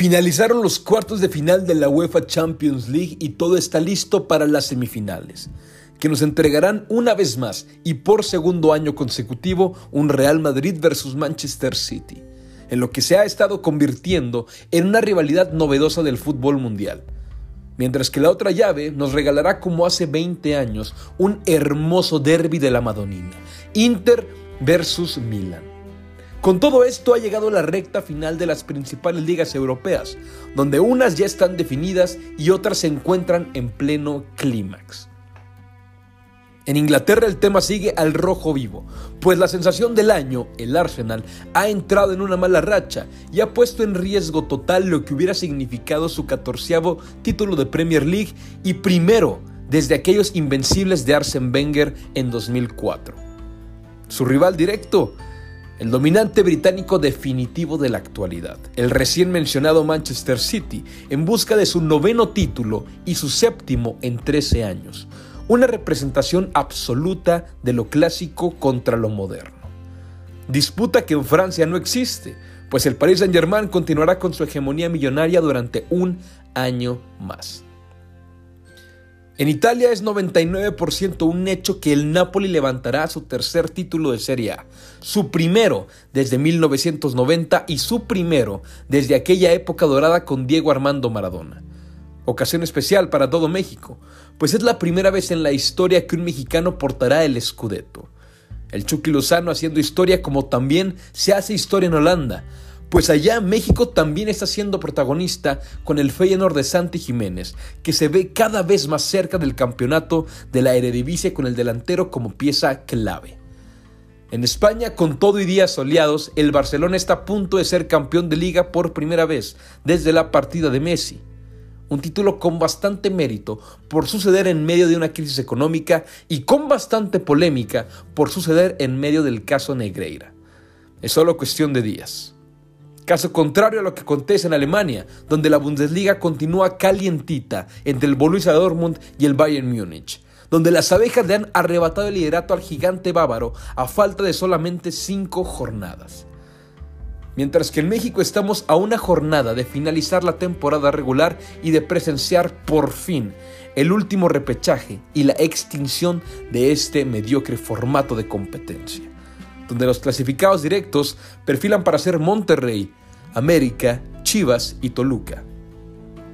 Finalizaron los cuartos de final de la UEFA Champions League y todo está listo para las semifinales, que nos entregarán una vez más y por segundo año consecutivo un Real Madrid versus Manchester City, en lo que se ha estado convirtiendo en una rivalidad novedosa del fútbol mundial. Mientras que la otra llave nos regalará como hace 20 años un hermoso derby de la Madonina, Inter versus Milan. Con todo esto ha llegado la recta final de las principales ligas europeas, donde unas ya están definidas y otras se encuentran en pleno clímax. En Inglaterra el tema sigue al rojo vivo, pues la sensación del año, el Arsenal, ha entrado en una mala racha y ha puesto en riesgo total lo que hubiera significado su catorceavo título de Premier League y primero desde aquellos invencibles de Arsene Wenger en 2004. Su rival directo el dominante británico definitivo de la actualidad, el recién mencionado Manchester City, en busca de su noveno título y su séptimo en 13 años, una representación absoluta de lo clásico contra lo moderno. Disputa que en Francia no existe, pues el Paris Saint-Germain continuará con su hegemonía millonaria durante un año más. En Italia es 99% un hecho que el Napoli levantará su tercer título de Serie A, su primero desde 1990 y su primero desde aquella época dorada con Diego Armando Maradona. Ocasión especial para todo México, pues es la primera vez en la historia que un mexicano portará el Scudetto. El Chucky Lozano haciendo historia como también se hace historia en Holanda, pues allá México también está siendo protagonista con el Feyenoord de Santi Jiménez, que se ve cada vez más cerca del campeonato de la Eredivisie con el delantero como pieza clave. En España, con todo y días soleados, el Barcelona está a punto de ser campeón de liga por primera vez desde la partida de Messi. Un título con bastante mérito por suceder en medio de una crisis económica y con bastante polémica por suceder en medio del caso Negreira. Es solo cuestión de días. Caso contrario a lo que acontece en Alemania, donde la Bundesliga continúa calientita entre el Borussia Dortmund y el Bayern Múnich, donde las abejas le han arrebatado el liderato al gigante bávaro a falta de solamente cinco jornadas. Mientras que en México estamos a una jornada de finalizar la temporada regular y de presenciar por fin el último repechaje y la extinción de este mediocre formato de competencia, donde los clasificados directos perfilan para ser Monterrey, América, Chivas y Toluca.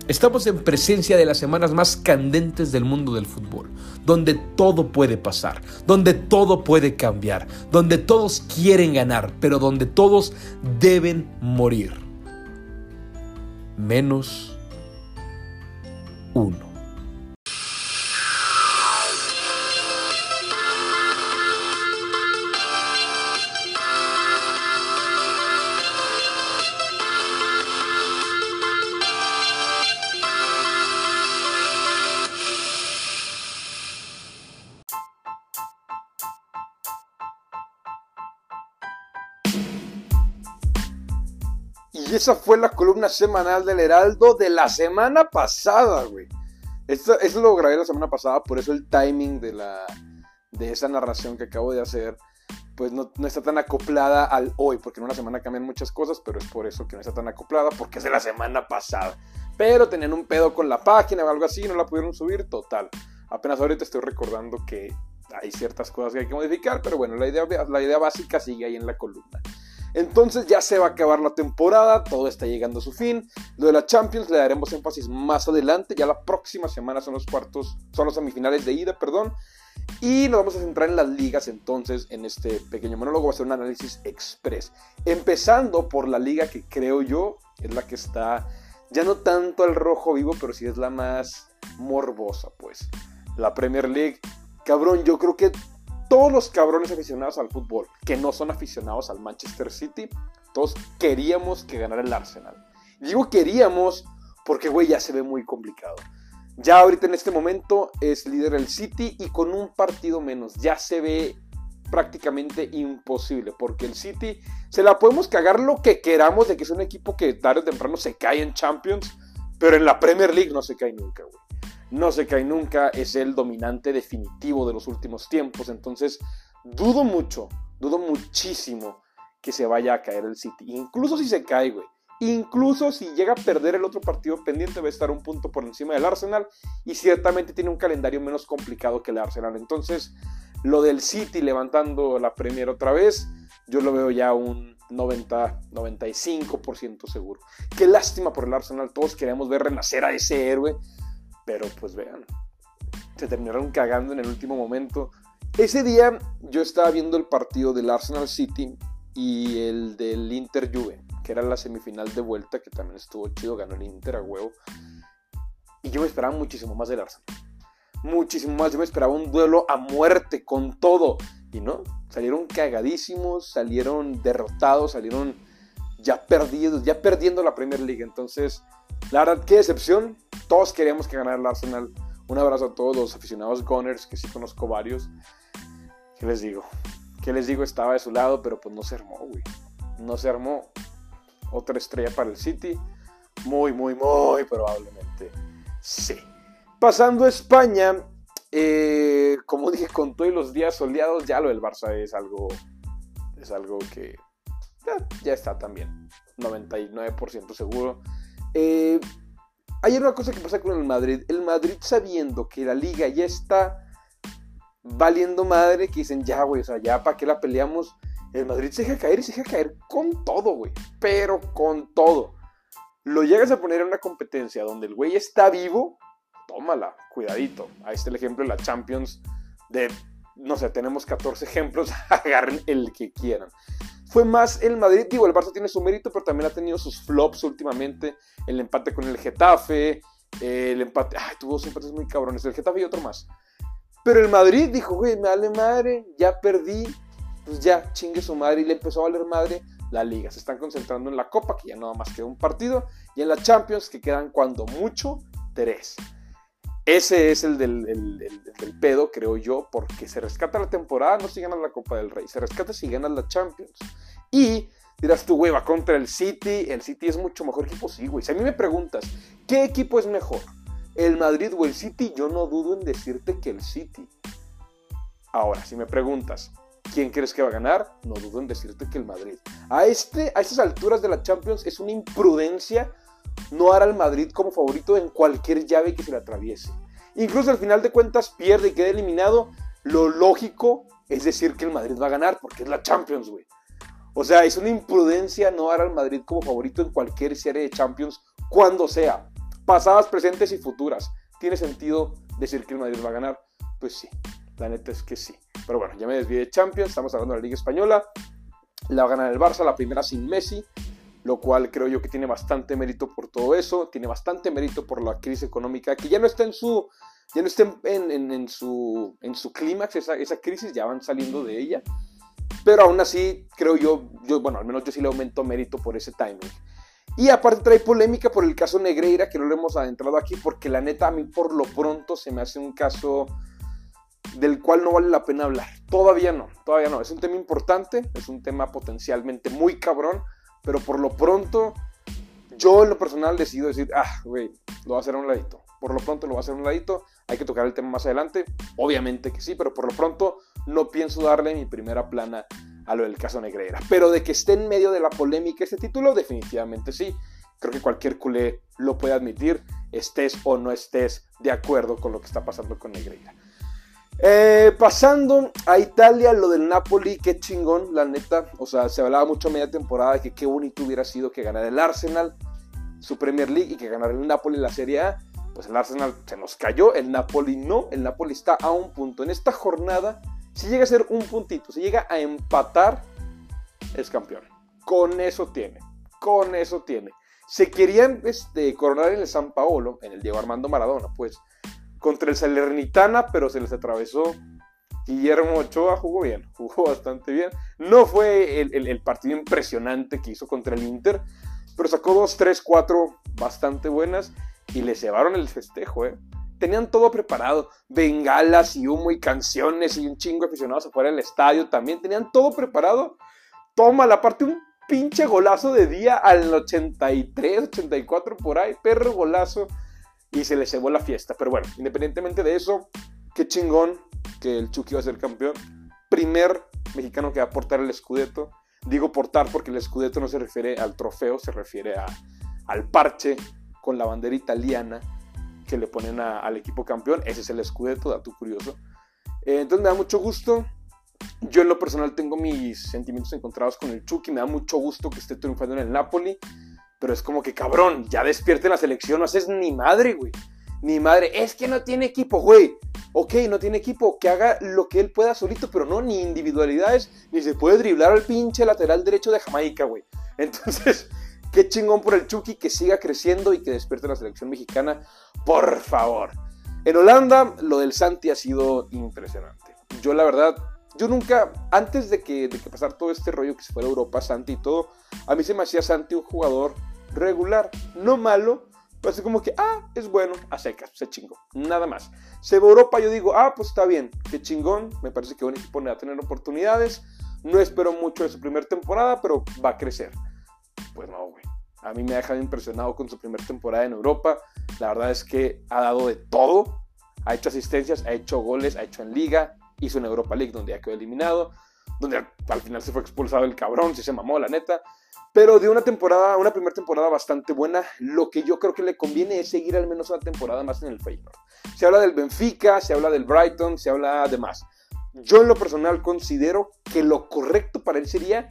Estamos en presencia de las semanas más candentes del mundo del fútbol, donde todo puede pasar, donde todo puede cambiar, donde todos quieren ganar, pero donde todos deben morir. Menos uno. Esa fue la columna semanal del Heraldo de la semana pasada, güey. Esto, eso lo grabé la semana pasada, por eso el timing de, la, de esa narración que acabo de hacer, pues no, no, está tan acoplada al hoy, porque en una semana cambian muchas cosas, pero es por eso que no está tan acoplada, porque es de la semana pasada. Pero tenían un pedo con la página o algo así, no la pudieron subir, total. Apenas ahorita estoy recordando que hay ciertas cosas que hay que modificar, pero bueno, la idea, la idea básica sigue ahí en la columna. Entonces ya se va a acabar la temporada, todo está llegando a su fin. Lo de la Champions le daremos énfasis más adelante, ya la próxima semana son los cuartos, son los semifinales de ida, perdón. Y nos vamos a centrar en las ligas entonces, en este pequeño monólogo, va a ser un análisis express. Empezando por la liga que creo yo es la que está, ya no tanto al rojo vivo, pero sí es la más morbosa, pues. La Premier League, cabrón, yo creo que todos los cabrones aficionados al fútbol, que no son aficionados al Manchester City, todos queríamos que ganara el Arsenal. Digo queríamos porque, güey, ya se ve muy complicado. Ya ahorita en este momento es líder el City y con un partido menos. Ya se ve prácticamente imposible porque el City se la podemos cagar lo que queramos de que es un equipo que tarde o temprano se cae en Champions, pero en la Premier League no se cae nunca, güey no se cae nunca, es el dominante definitivo de los últimos tiempos, entonces dudo mucho, dudo muchísimo que se vaya a caer el City, incluso si se cae, güey, Incluso si llega a perder el otro partido pendiente, va a estar un punto por encima del Arsenal y ciertamente tiene un calendario menos complicado que el Arsenal. Entonces, lo del City levantando la Premier otra vez, yo lo veo ya un 90-95% seguro. Qué lástima por el Arsenal, todos queríamos ver renacer a ese héroe, pero pues vean, se terminaron cagando en el último momento. Ese día yo estaba viendo el partido del Arsenal City y el del Inter Juve, que era la semifinal de vuelta, que también estuvo chido, ganó el Inter a huevo. Y yo me esperaba muchísimo más del Arsenal. Muchísimo más. Yo me esperaba un duelo a muerte con todo. Y no, salieron cagadísimos, salieron derrotados, salieron ya perdidos, ya perdiendo la Premier League. Entonces, la verdad, qué decepción. Todos queríamos que ganara el Arsenal. Un abrazo a todos los aficionados Gunners, que sí conozco varios. ¿Qué les digo? ¿Qué les digo? Estaba de su lado, pero pues no se armó, güey. No se armó. Otra estrella para el City. Muy, muy, muy probablemente. Sí. Pasando a España, eh, como dije, con todos los días soleados, ya lo del Barça es algo. Es algo que. Ya, está también. 99% seguro. Eh, hay una cosa que pasa con el Madrid. El Madrid sabiendo que la liga ya está valiendo madre que dicen, ya, güey, o sea, ya, ¿para qué la peleamos? El Madrid se deja caer y se deja caer con todo, güey. Pero con todo. Lo llegas a poner en una competencia donde el güey está vivo, tómala, cuidadito. Ahí está el ejemplo de la Champions de, no sé, tenemos 14 ejemplos, agarren el que quieran. Fue más el Madrid, digo, el Barça tiene su mérito, pero también ha tenido sus flops últimamente. El empate con el Getafe, el empate, ay, tuvo dos empates muy cabrones, el Getafe y otro más. Pero el Madrid dijo, güey, me vale madre, ya perdí, pues ya, chingue su madre. Y le empezó a valer madre la liga. Se están concentrando en la Copa, que ya nada más queda un partido, y en la Champions, que quedan cuando mucho tres. Ese es el del, pedo, creo yo, porque se rescata la temporada, no si ganas la Copa del Rey, se rescata si ganas la Champions. Y dirás tú, güey, va contra el City, el City es mucho mejor equipo, sí, güey. Si a mí me preguntas, ¿qué equipo es mejor? el Madrid o el City, yo no dudo en decirte que el City. Ahora, si me preguntas, ¿quién crees que va a ganar? No dudo en decirte que el Madrid. A, este, a estas alturas de la Champions es una imprudencia no dar al Madrid como favorito en cualquier llave que se le atraviese. Incluso al final de cuentas pierde y queda eliminado. Lo lógico es decir que el Madrid va a ganar porque es la Champions, güey. O sea, es una imprudencia no dar al Madrid como favorito en cualquier serie de Champions cuando sea pasadas, presentes y futuras. ¿Tiene sentido decir que el Madrid va a ganar? Pues sí, la neta es que sí. Pero bueno, ya me desvié de Champions, estamos hablando de la Liga Española. La va a ganar el Barça, la primera sin Messi, lo cual creo yo que tiene bastante mérito por todo eso, tiene bastante mérito por la crisis económica, que ya no está en su, ya no está en, su, en su clímax, esa, esa crisis, ya van saliendo de ella. Pero aún así, creo yo, yo, bueno, al menos yo sí le aumento mérito por ese timing. Y aparte trae polémica por el caso Negreira, que no lo hemos adentrado aquí, porque la neta a mí por lo pronto se me hace un caso del cual no vale la pena hablar. Todavía no, todavía no. Es un tema importante, es un tema potencialmente muy cabrón, pero por lo pronto yo en lo personal decido decir, ah, güey, lo voy a hacer a un ladito. Por lo pronto lo voy a hacer a un ladito. Hay que tocar el tema más adelante. Obviamente que sí, pero por lo pronto no pienso darle mi primera plana a lo del caso Negreira. Pero de que esté en medio de la polémica ese título, definitivamente sí. Creo que cualquier culé lo puede admitir, estés o no estés de acuerdo con lo que está pasando con Negreira. Eh, pasando a Italia, lo del Napoli, qué chingón, la neta. O sea, se hablaba mucho a media temporada de que qué bonito hubiera sido que ganara el Arsenal su Premier League y que ganara el Napoli la Serie A. Pues el Arsenal se nos cayó, el Napoli no. El Napoli está a un punto. En esta jornada si llega a ser un puntito, si llega a empatar, es campeón. Con eso tiene. Con eso tiene. Se querían este, coronar en el San Paolo, en el Diego Armando Maradona, pues, contra el Salernitana, pero se les atravesó. Guillermo Ochoa jugó bien, jugó bastante bien. No fue el, el partido impresionante que hizo contra el Inter, pero sacó dos, tres, cuatro bastante buenas y le llevaron el festejo, ¿eh? tenían todo preparado. Bengalas y humo y canciones y un chingo de aficionados afuera del estadio también. Tenían todo preparado. Toma, la parte un pinche golazo de día al 83, 84 por ahí. Perro golazo. Y se le cebó la fiesta. Pero bueno, independientemente de eso, qué chingón que el Chucky va a ser campeón. Primer mexicano que va a aportar el escudeto. Digo portar porque el Scudetto no se refiere al trofeo, se refiere a, al parche con la bandera italiana que le ponen al equipo campeón. Ese es el Scudetto, dato curioso. Eh, entonces me da mucho gusto. Yo en lo personal tengo mis sentimientos encontrados con el Chucky. Me da mucho gusto que esté triunfando en el Napoli. Pero es como que cabrón, ya despierte la selección. No haces ni madre, güey. Ni madre. Es que no tiene equipo, güey. Ok, no tiene equipo. Que haga lo que él pueda solito. Pero no, ni individualidades. Ni se puede driblar al pinche lateral derecho de Jamaica, güey. Entonces, qué chingón por el Chucky que siga creciendo y que despierte la selección mexicana. Por favor. En Holanda, lo del Santi ha sido impresionante. Yo, la verdad, yo nunca, antes de que, de que pasara todo este rollo que se fuera a Europa, Santi y todo, a mí se me hacía Santi un jugador regular, no malo, pero así como que, ah, es bueno, a secas, se chingó, nada más. Se va a Europa, yo digo, ah, pues está bien, qué chingón, me parece que un equipo va a tener oportunidades, no espero mucho de su primera temporada, pero va a crecer. Pues no, güey. A mí me ha dejado impresionado con su primera temporada en Europa. La verdad es que ha dado de todo. Ha hecho asistencias, ha hecho goles, ha hecho en liga, hizo en Europa League donde ya quedó eliminado, donde al final se fue expulsado el cabrón, se mamó la neta. Pero de una temporada, una primera temporada bastante buena, lo que yo creo que le conviene es seguir al menos una temporada más en el Feyenoord. Se habla del Benfica, se habla del Brighton, se habla de más. Yo en lo personal considero que lo correcto para él sería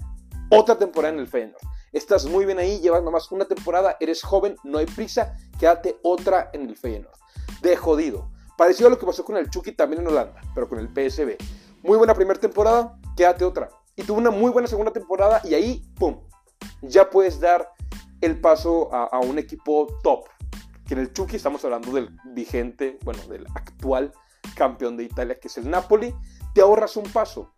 otra temporada en el Feyenoord. Estás muy bien ahí, llevas nomás una temporada, eres joven, no hay prisa, quédate otra en el Feyenoord. De jodido. Parecido a lo que pasó con el Chucky también en Holanda, pero con el PSB. Muy buena primera temporada, quédate otra. Y tuvo una muy buena segunda temporada y ahí, ¡pum! Ya puedes dar el paso a, un equipo top. Que en el Chucky estamos hablando del vigente, bueno, del actual campeón de Italia, que es el Napoli. Te ahorras un paso.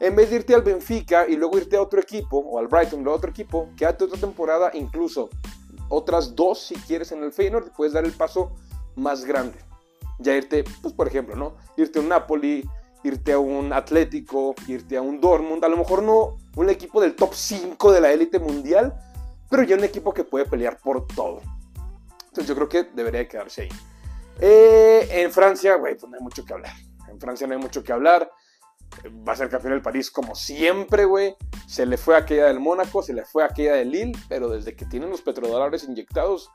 En vez de irte al Benfica y luego irte a otro equipo, o al Brighton, o a otro equipo, quédate otra temporada, incluso otras dos si quieres en el Feyenoord, puedes dar el paso más grande. Ya irte, pues por ejemplo, ¿no? Irte a un Napoli, irte a un Atlético, irte a un Dortmund, a lo mejor no un equipo del top 5 de la élite mundial, pero ya un equipo que puede pelear por todo. Entonces yo creo que debería quedarse ahí. Eh, en Francia, güey, pues no hay mucho que hablar. En Francia no hay mucho que hablar va a ser campeón del París como siempre, güey. Se le fue aquella del Mónaco, se le fue aquella del Lille, pero desde que tienen los petrodólares inyectados,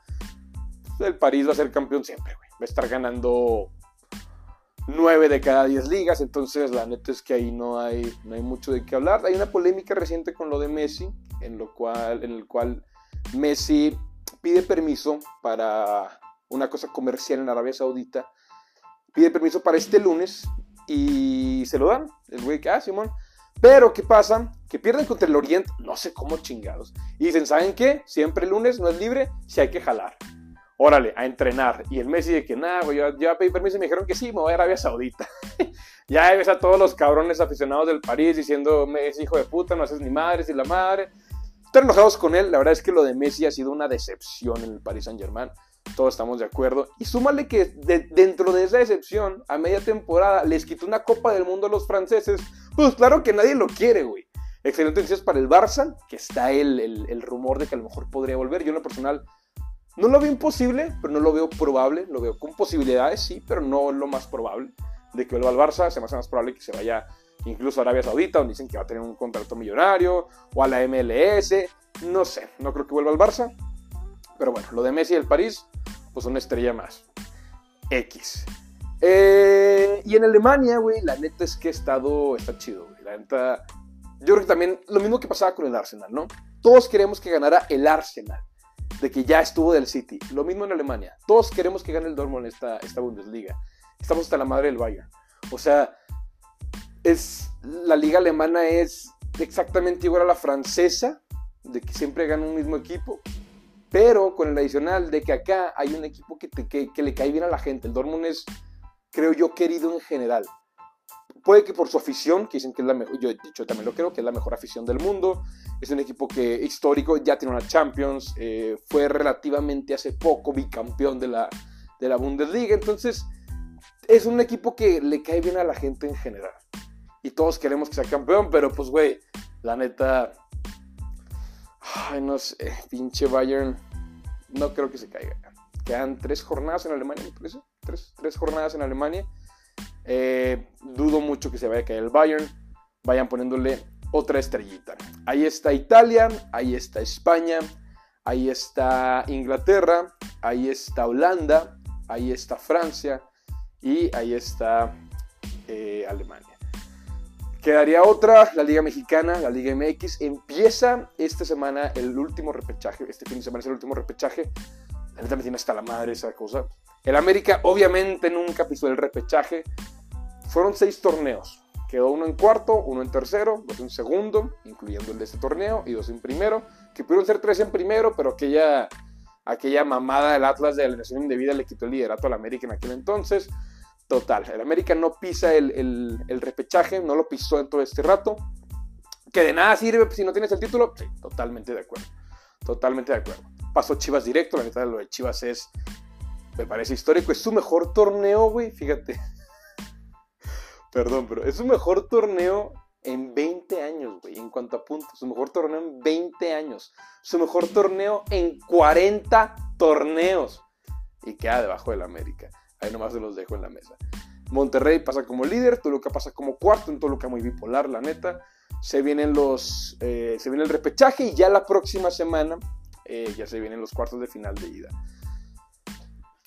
el París va a ser campeón siempre, güey. Va a estar ganando 9 de cada 10 ligas, entonces la neta es que ahí no hay, no hay mucho de qué hablar. Hay una polémica reciente con lo de Messi, en, lo cual, en el cual Messi pide permiso para una cosa comercial en Arabia Saudita. Pide permiso para este lunes y se lo dan. El güey que, ah, Simón. Pero, ¿qué pasa? Que pierden contra el Oriente, no sé cómo chingados. Y dicen, ¿saben qué? Siempre el lunes no es libre, si hay que jalar. Órale, a entrenar. Y el Messi de que, nada, güey, yo ya pedí permiso y me dijeron que sí, me voy a Arabia Saudita. ya ves a todos los cabrones aficionados del París diciendo, Messi, hijo de puta, no haces ni madres y la madre. Están enojados con él. La verdad es que lo de Messi ha sido una decepción en el Paris Saint Germain todos estamos de acuerdo. Y súmale que dentro de esa excepción, a media temporada, les quitó una Copa del Mundo a los franceses. Pues claro que nadie lo quiere, güey. Excelente noticias para el Barça, que está el, el, rumor de que a lo mejor podría volver. Yo en lo personal no lo veo imposible, pero no lo veo probable. Lo veo con posibilidades, sí, pero no lo más probable de que vuelva al Barça. Se me hace más probable que se vaya incluso a Arabia Saudita, donde dicen que va a tener un contrato millonario, o a la MLS. No sé, no creo que vuelva al Barça. Pero bueno, lo de Messi y el París, pues una estrella más. X. Eh, y en Alemania, güey, la neta es que ha estado, está chido, güey. La neta, yo creo que también lo mismo que pasaba con el Arsenal, ¿no? Todos queremos que ganara el Arsenal, de que ya estuvo del City. Lo mismo en Alemania. Todos queremos que gane el Dortmund esta, esta Bundesliga. Estamos hasta la madre del Bayern. O sea, es, la liga alemana es exactamente igual a la francesa, de que siempre gana un mismo equipo pero con el adicional de que acá hay un equipo que, que, le cae bien a la gente. El Dortmund es, creo yo, querido en general. Puede que por su afición, que dicen que es la mejor, yo, yo también lo creo, que es la mejor afición del mundo. Es un equipo que histórico, ya tiene una Champions, eh, fue relativamente hace poco bicampeón de la, de la Bundesliga. Entonces, es un equipo que le cae bien a la gente en general. Y todos queremos que sea campeón, pero pues, güey, la neta, Ay, no sé, pinche Bayern. No creo que se caiga. Quedan tres jornadas en Alemania, me parece. Tres, jornadas en Alemania. Eh, que se vaya a caer el Bayern. Vayan poniéndole otra estrellita. Ahí está Italia, ahí está España, ahí está Inglaterra, ahí está Holanda, ahí está Francia y ahí está eh, Alemania. Quedaría otra, la Liga Mexicana, la Liga MX. Empieza esta semana el último repechaje. Este fin de semana es el último repechaje. La neta me tiene hasta la madre esa cosa. El América obviamente nunca pisó el repechaje. Fueron seis torneos. Quedó uno en cuarto, uno en tercero, dos en segundo, incluyendo el de este torneo, y dos en primero. Que pudieron ser tres en primero, pero aquella, aquella mamada del Atlas de alineación indebida le quitó el liderato al América en aquel entonces. Total, el América no pisa el, repechaje, no lo pisó en todo este rato. Que de nada sirve si no tienes el título. Sí, totalmente de acuerdo. Totalmente de acuerdo. Pasó Chivas directo, la neta de lo de Chivas es, me parece histórico. Es su mejor torneo, güey, fíjate. Perdón, pero es su mejor torneo en 20 años, güey, en cuanto a puntos. Su mejor torneo en 20 años. Su mejor torneo en 40 torneos. Y queda debajo del América. Ahí nomás se los dejo en la mesa. Monterrey pasa como líder, Toluca pasa como cuarto, en Toluca muy bipolar, la neta. Se vienen los, eh, se viene el repechaje y ya la próxima semana eh, ya se vienen los cuartos de final de ida.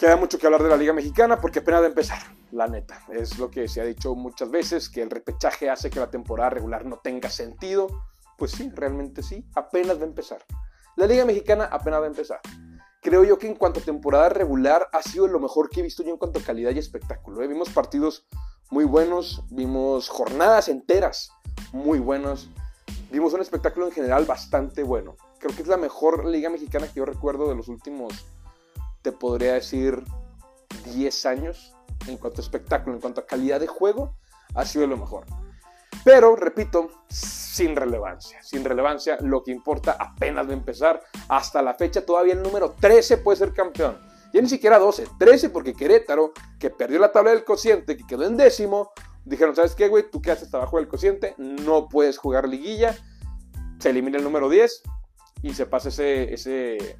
Queda mucho que hablar de la Liga Mexicana porque apenas de empezar, la neta. Es lo que se ha dicho muchas veces, que el repechaje hace que la temporada regular no tenga sentido. Pues sí, realmente sí, apenas va a empezar. La Liga Mexicana apenas va a empezar creo yo que en cuanto a temporada regular ha sido lo mejor que he visto yo en cuanto a calidad y espectáculo. ¿eh? Vimos partidos muy buenos, vimos jornadas enteras muy buenas, vimos un espectáculo en general bastante bueno. Creo que es la mejor liga mexicana que yo recuerdo de los últimos, te podría decir, 10 años en cuanto a espectáculo, en cuanto a calidad de juego, ha sido lo mejor. Pero, repito, sin relevancia. Sin relevancia, lo que importa apenas de empezar. Hasta la fecha todavía el número 13 puede ser campeón. Ya ni siquiera 12, 13 porque Querétaro, que perdió la tabla del cociente, que quedó en décimo, dijeron, ¿sabes qué, güey? Tú quedas hasta abajo del cociente, no puedes jugar liguilla. Se elimina el número 10 y se pasa ese, ese,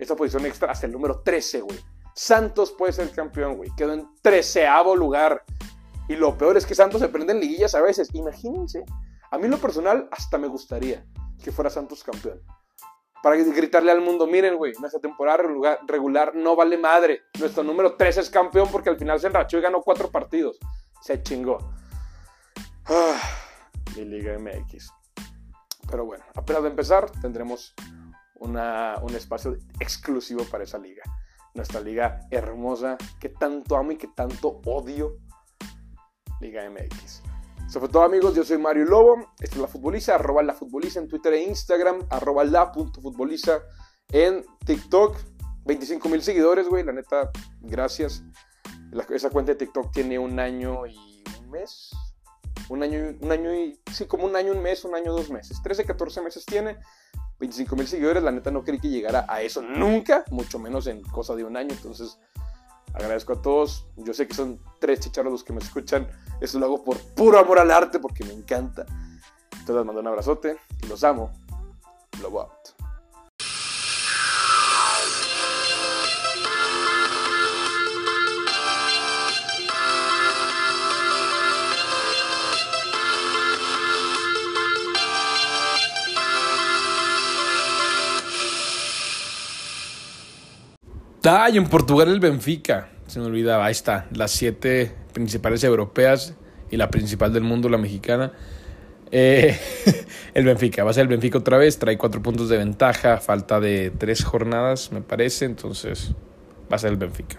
esa posición extra hasta el número 13, güey. Santos puede ser campeón, güey. Quedó en treceavo lugar. Y lo peor es que Santos se prende en liguillas a veces. Imagínense. A mí lo personal hasta me gustaría que fuera Santos campeón. Para gritarle al mundo, miren, güey, nuestra temporada regular no vale madre. Nuestro número 3 es campeón porque al final se enrachó y ganó cuatro partidos. Se chingó. Ah, mi Liga MX. Pero bueno, apenas de empezar tendremos un espacio exclusivo para esa liga. Nuestra liga hermosa que tanto amo y que tanto odio Liga MX. Eso fue todo amigos, yo soy Mario Lobo, esta es La Futboliza, arroba La Futboliza en Twitter e Instagram, arroba la.futboliza en TikTok, 25 mil seguidores, güey, la neta, gracias. esa cuenta de TikTok tiene un año y un mes, un año, un año y, sí, como un año, un mes, un año, dos meses, 13, 14 meses tiene, 25 mil seguidores, la neta no creí que llegara a eso nunca, mucho menos en cosa de un año, entonces Agradezco a todos. Yo sé que son tres chicharros los que me escuchan. Eso lo hago por puro amor al arte, porque me encanta. Entonces les mando un abrazote los amo. Love out. Ah, y en Portugal el Benfica. Se me olvidaba. Ahí está. Las siete principales europeas y la principal del mundo, la mexicana. Eh, el Benfica. Va a ser el Benfica otra vez. Trae cuatro puntos de ventaja. Falta de tres jornadas, me parece. Entonces, va a ser el Benfica.